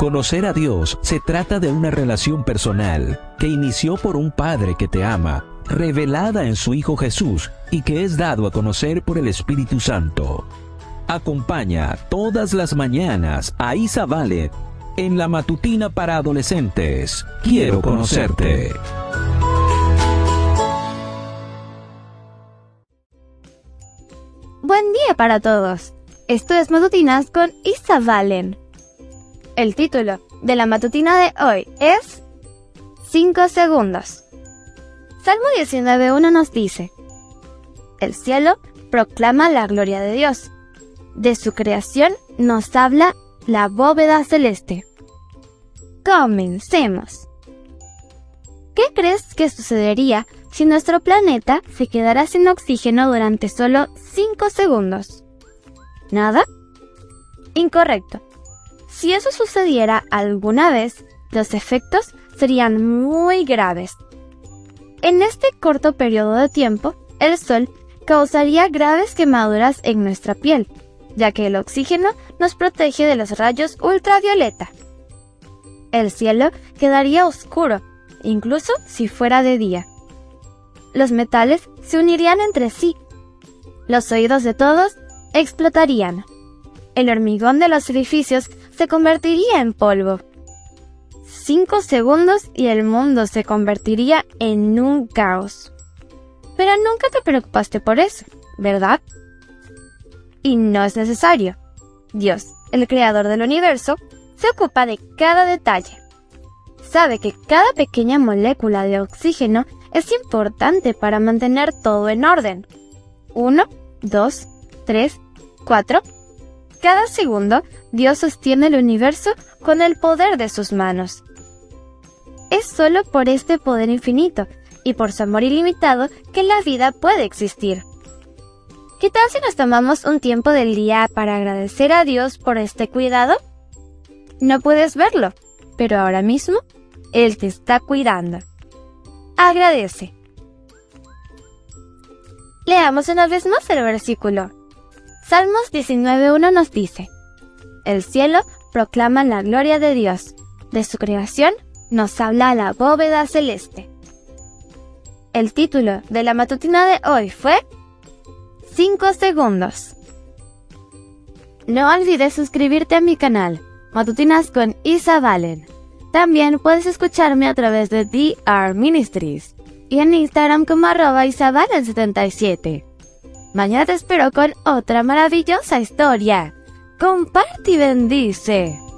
Conocer a Dios se trata de una relación personal que inició por un Padre que te ama, revelada en su Hijo Jesús y que es dado a conocer por el Espíritu Santo. Acompaña todas las mañanas a Isa Vale en la matutina para adolescentes. Quiero conocerte. Buen día para todos. Esto es Matutinas con Isa Valen. El título de la matutina de hoy es 5 segundos. Salmo 19.1 nos dice, El cielo proclama la gloria de Dios. De su creación nos habla la bóveda celeste. Comencemos. ¿Qué crees que sucedería si nuestro planeta se quedara sin oxígeno durante solo 5 segundos? ¿Nada? Incorrecto. Si eso sucediera alguna vez, los efectos serían muy graves. En este corto periodo de tiempo, el Sol causaría graves quemaduras en nuestra piel, ya que el oxígeno nos protege de los rayos ultravioleta. El cielo quedaría oscuro, incluso si fuera de día. Los metales se unirían entre sí. Los oídos de todos explotarían. El hormigón de los edificios se convertiría en polvo. Cinco segundos y el mundo se convertiría en un caos. Pero nunca te preocupaste por eso, ¿verdad? Y no es necesario. Dios, el creador del universo, se ocupa de cada detalle. Sabe que cada pequeña molécula de oxígeno es importante para mantener todo en orden. Uno, dos, tres, cuatro. Cada segundo, Dios sostiene el universo con el poder de sus manos. Es solo por este poder infinito y por su amor ilimitado que la vida puede existir. ¿Qué tal si nos tomamos un tiempo del día para agradecer a Dios por este cuidado? No puedes verlo, pero ahora mismo Él te está cuidando. Agradece. Leamos una vez más el versículo. Salmos 19.1 nos dice, El cielo proclama la gloria de Dios, de su creación nos habla la bóveda celeste. El título de la matutina de hoy fue 5 segundos. No olvides suscribirte a mi canal, Matutinas con Isa Valen. También puedes escucharme a través de DR Ministries y en Instagram como arroba isabalen77. Mañana te espero con otra maravillosa historia. Comparte y bendice.